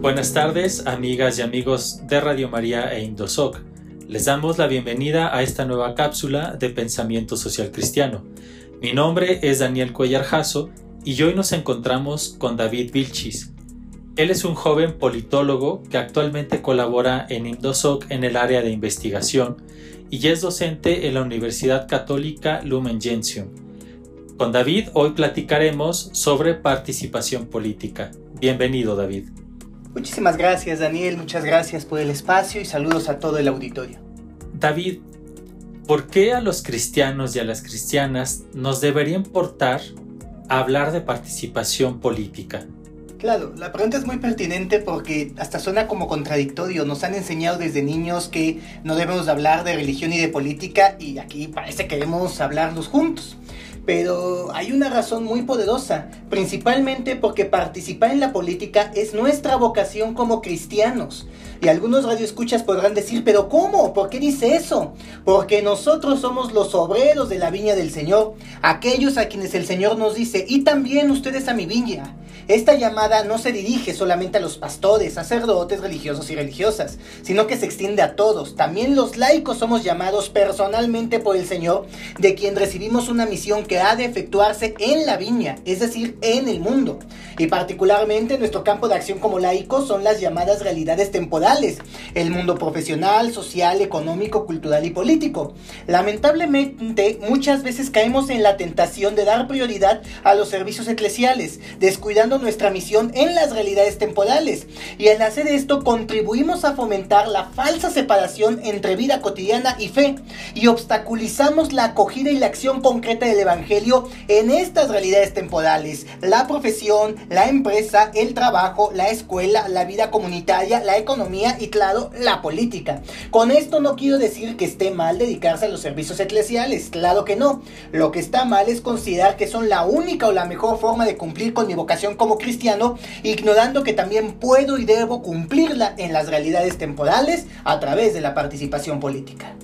Buenas tardes, amigas y amigos de Radio María e Indosoc. Les damos la bienvenida a esta nueva cápsula de pensamiento social cristiano. Mi nombre es Daniel Cuellar Jasso y hoy nos encontramos con David Vilchis. Él es un joven politólogo que actualmente colabora en Indosoc en el área de investigación y es docente en la Universidad Católica Lumen Gentium. Con David hoy platicaremos sobre participación política. Bienvenido, David. Muchísimas gracias Daniel, muchas gracias por el espacio y saludos a todo el auditorio. David, ¿por qué a los cristianos y a las cristianas nos debería importar hablar de participación política? Claro, la pregunta es muy pertinente porque hasta suena como contradictorio. Nos han enseñado desde niños que no debemos hablar de religión y de política y aquí parece que debemos hablarlos juntos pero hay una razón muy poderosa, principalmente porque participar en la política es nuestra vocación como cristianos. Y algunos radioescuchas podrán decir, pero ¿cómo? ¿Por qué dice eso? Porque nosotros somos los obreros de la viña del Señor, aquellos a quienes el Señor nos dice, y también ustedes a mi viña. Esta llamada no se dirige solamente a los pastores, sacerdotes, religiosos y religiosas, sino que se extiende a todos. También los laicos somos llamados personalmente por el Señor, de quien recibimos una misión que ha de efectuarse en la viña, es decir, en el mundo. Y particularmente nuestro campo de acción como laicos son las llamadas realidades temporales, el mundo profesional, social, económico, cultural y político. Lamentablemente, muchas veces caemos en la tentación de dar prioridad a los servicios eclesiales, descuidando nuestra misión en las realidades temporales. Y al hacer esto contribuimos a fomentar la falsa separación entre vida cotidiana y fe y obstaculizamos la acogida y la acción concreta del Evangelio en estas realidades temporales. La profesión, la empresa, el trabajo, la escuela, la vida comunitaria, la economía y claro, la política. Con esto no quiero decir que esté mal dedicarse a los servicios eclesiales, claro que no. Lo que está mal es considerar que son la única o la mejor forma de cumplir con mi vocación como cristiano, ignorando que también puedo y debo cumplirla en las realidades temporales a través de la participación política.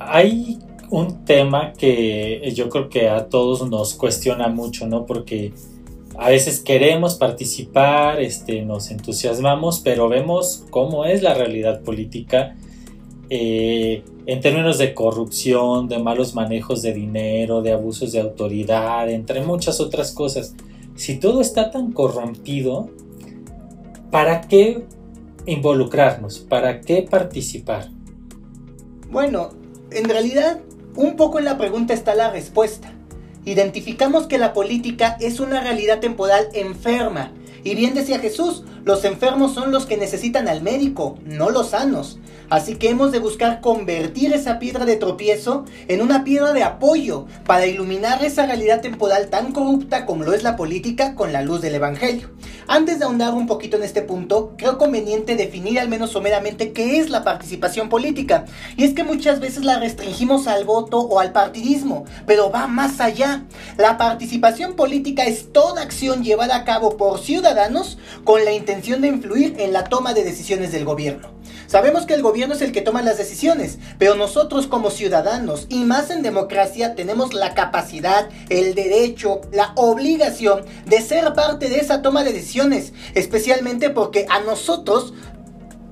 Hay un tema que yo creo que a todos nos cuestiona mucho, ¿no? Porque a veces queremos participar, este, nos entusiasmamos, pero vemos cómo es la realidad política eh, en términos de corrupción, de malos manejos de dinero, de abusos de autoridad, entre muchas otras cosas si todo está tan corrompido, ¿para qué involucrarnos? ¿Para qué participar? Bueno, en realidad, un poco en la pregunta está la respuesta. Identificamos que la política es una realidad temporal enferma. Y bien decía Jesús, los enfermos son los que necesitan al médico, no los sanos. Así que hemos de buscar convertir esa piedra de tropiezo en una piedra de apoyo para iluminar esa realidad temporal tan corrupta como lo es la política con la luz del Evangelio. Antes de ahondar un poquito en este punto, creo conveniente definir al menos someramente qué es la participación política. Y es que muchas veces la restringimos al voto o al partidismo, pero va más allá. La participación política es toda acción llevada a cabo por ciudadanos con la intención de influir en la toma de decisiones del gobierno. Sabemos que el gobierno es el que toma las decisiones, pero nosotros como ciudadanos y más en democracia tenemos la capacidad, el derecho, la obligación de ser parte de esa toma de decisiones, especialmente porque a nosotros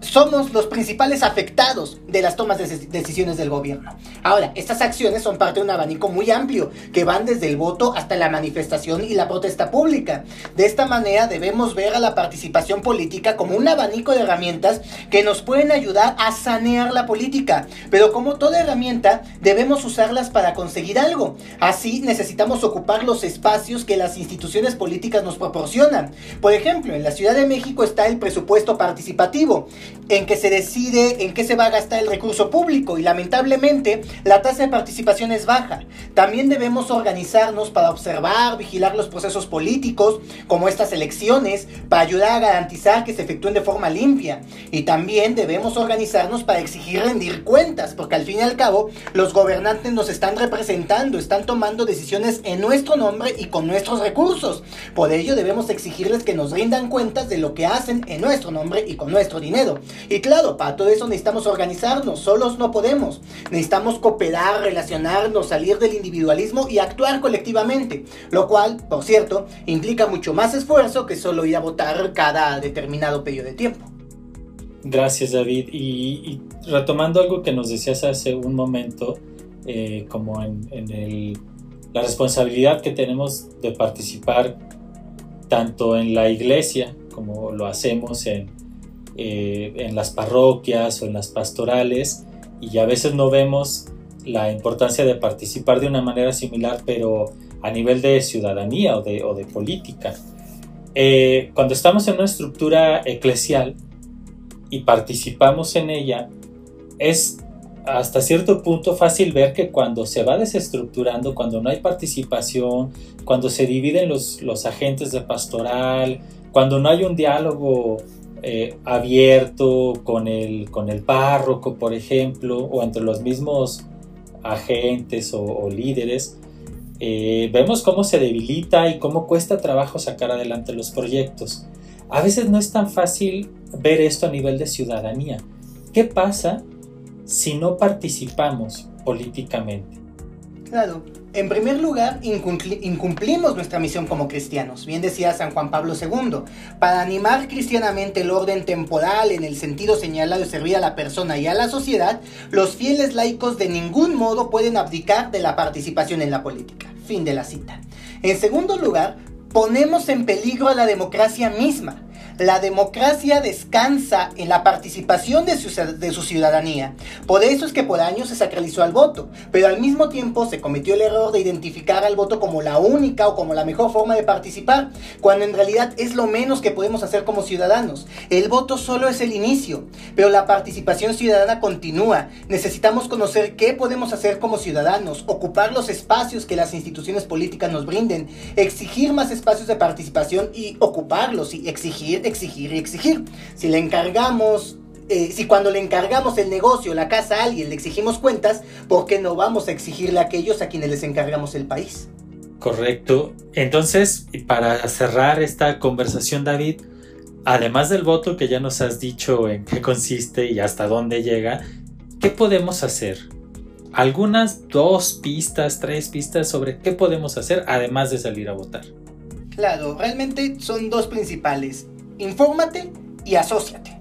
somos los principales afectados de las tomas de decisiones del gobierno. Ahora, estas acciones son parte de un abanico muy amplio que van desde el voto hasta la manifestación y la protesta pública. De esta manera debemos ver a la participación política como un abanico de herramientas que nos pueden ayudar a sanear la política, pero como toda herramienta debemos usarlas para conseguir algo. Así necesitamos ocupar los espacios que las instituciones políticas nos proporcionan. Por ejemplo, en la Ciudad de México está el presupuesto participativo en que se decide en qué se va a gastar el recurso público y lamentablemente la tasa de participación es baja. También debemos organizarnos para observar, vigilar los procesos políticos como estas elecciones para ayudar a garantizar que se efectúen de forma limpia. Y también debemos organizarnos para exigir rendir cuentas porque al fin y al cabo los gobernantes nos están representando, están tomando decisiones en nuestro nombre y con nuestros recursos. Por ello debemos exigirles que nos rindan cuentas de lo que hacen en nuestro nombre y con nuestro dinero. Y claro, para todo eso necesitamos organizarnos, solos no podemos. Necesitamos cooperar, relacionarnos, salir del individualismo y actuar colectivamente, lo cual, por cierto, implica mucho más esfuerzo que solo ir a votar cada determinado periodo de tiempo. Gracias David. Y, retomando algo que nos decías hace un momento, eh, como en, el, la responsabilidad que tenemos de participar tanto en la iglesia como lo hacemos en, eh, en las parroquias o en las pastorales y a veces no vemos la importancia de participar de una manera similar pero a nivel de ciudadanía o de, o de política. Eh, cuando estamos en una estructura eclesial y participamos en ella, es hasta cierto punto fácil ver que cuando se va desestructurando, cuando no hay participación, cuando se dividen los, los agentes de pastoral, cuando no hay un diálogo eh, abierto con el, con el párroco, por ejemplo, o entre los mismos agentes o, líderes, eh, vemos cómo se debilita y cómo cuesta trabajo sacar adelante los proyectos. A veces no es tan fácil ver esto a nivel de ciudadanía. ¿Qué pasa si no participamos políticamente? Claro, en primer lugar, incumplimos nuestra misión como cristianos, bien decía San Juan Pablo II, para animar cristianamente el orden temporal en el sentido señalado de servir a la persona y a la sociedad, los fieles laicos de ningún modo pueden abdicar de la participación en la política. Fin de la cita. En segundo lugar, ponemos en peligro a la democracia misma la democracia descansa en la participación de su, de su, ciudadanía. Por eso es que por años se sacralizó al voto, pero al mismo tiempo se cometió el error de identificar al voto como la única o como la mejor forma de participar, cuando en realidad es lo menos que podemos hacer como ciudadanos. El voto solo es el inicio, pero la participación ciudadana continúa. Necesitamos conocer qué podemos hacer como ciudadanos, ocupar los espacios que las instituciones políticas nos brinden, exigir más espacios de participación y ocuparlos y exigir exigir y exigir. Si le encargamos eh, si cuando le encargamos el negocio, la casa a alguien, le exigimos cuentas, ¿por qué no vamos a exigirle a aquellos a quienes les encargamos el país? Correcto. Entonces, para cerrar esta conversación, David, además del voto que ya nos has dicho en qué consiste y hasta dónde llega, ¿qué podemos hacer? Algunas dos pistas, tres pistas sobre qué podemos hacer además de salir a votar. Claro, realmente son dos principales infórmate y asóciate.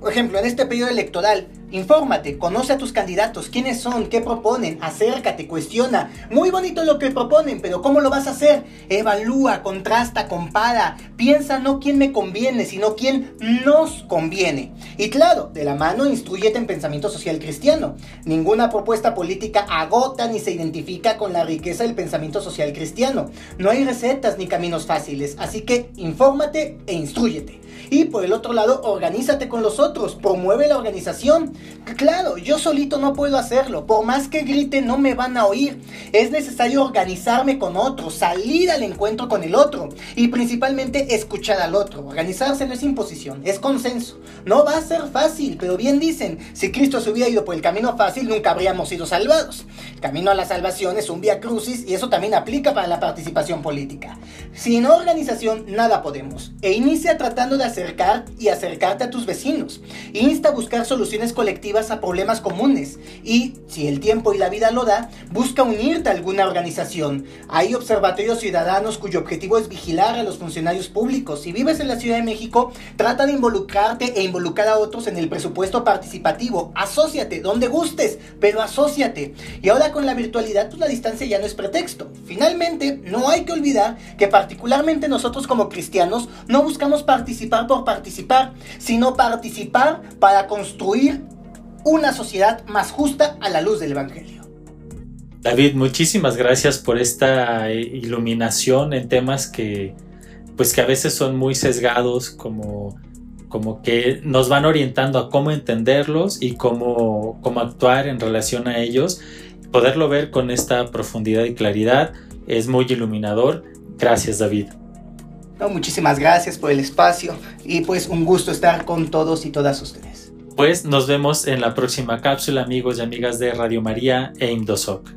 Por ejemplo, en este periodo electoral, Infórmate, conoce a tus candidatos, quiénes son, qué proponen, acércate, cuestiona. Muy bonito lo que proponen, pero ¿cómo lo vas a hacer? Evalúa, contrasta, compara. Piensa no quién me conviene, sino quién nos conviene. Y claro, de la mano instruyete en pensamiento social cristiano. Ninguna propuesta política agota ni se identifica con la riqueza del pensamiento social cristiano. No hay recetas ni caminos fáciles, así que infórmate e instruyete. Y por el otro lado, organízate con los otros, promueve la organización. Claro, yo solito no puedo hacerlo, por más que grite no me van a oír. Es necesario organizarme con otros, salir al encuentro con el otro y principalmente escuchar al otro. Organizarse no es imposición, es consenso. No va a ser fácil, pero bien dicen, si Cristo se hubiera ido por el camino fácil, nunca habríamos sido salvados. camino a la salvación es un vía crucis y eso también aplica para la participación política. Sin organización nada podemos. E inicia tratando de acercar y acercarte a tus vecinos. Insta a buscar soluciones colectivas a problemas comunes y, si el tiempo y la vida lo da, busca unirte a alguna organización. Hay observatorios ciudadanos cuyo objetivo es vigilar a los funcionarios públicos. Si vives en la Ciudad de México, trata de involucrarte e involucrar a otros en el presupuesto participativo. Asociate, donde gustes, pero asociate. Y ahora con la virtualidad, pues la distancia ya no es pretexto. Finalmente, no hay que olvidar que particularmente nosotros como cristianos no buscamos participar por participar, sino participar para construir una sociedad más justa a la luz del Evangelio. David, muchísimas gracias por esta eh, iluminación en temas que, pues que a veces son muy sesgados, como, como que nos van orientando a cómo entenderlos y cómo, cómo actuar en relación a ellos. Poderlo ver con esta profundidad y claridad es muy iluminador. Gracias, David. Muchísimas gracias por el espacio y pues un gusto estar con todos y todas ustedes pues nos vemos en la próxima cápsula amigos y amigas de Radio María e Indosoc.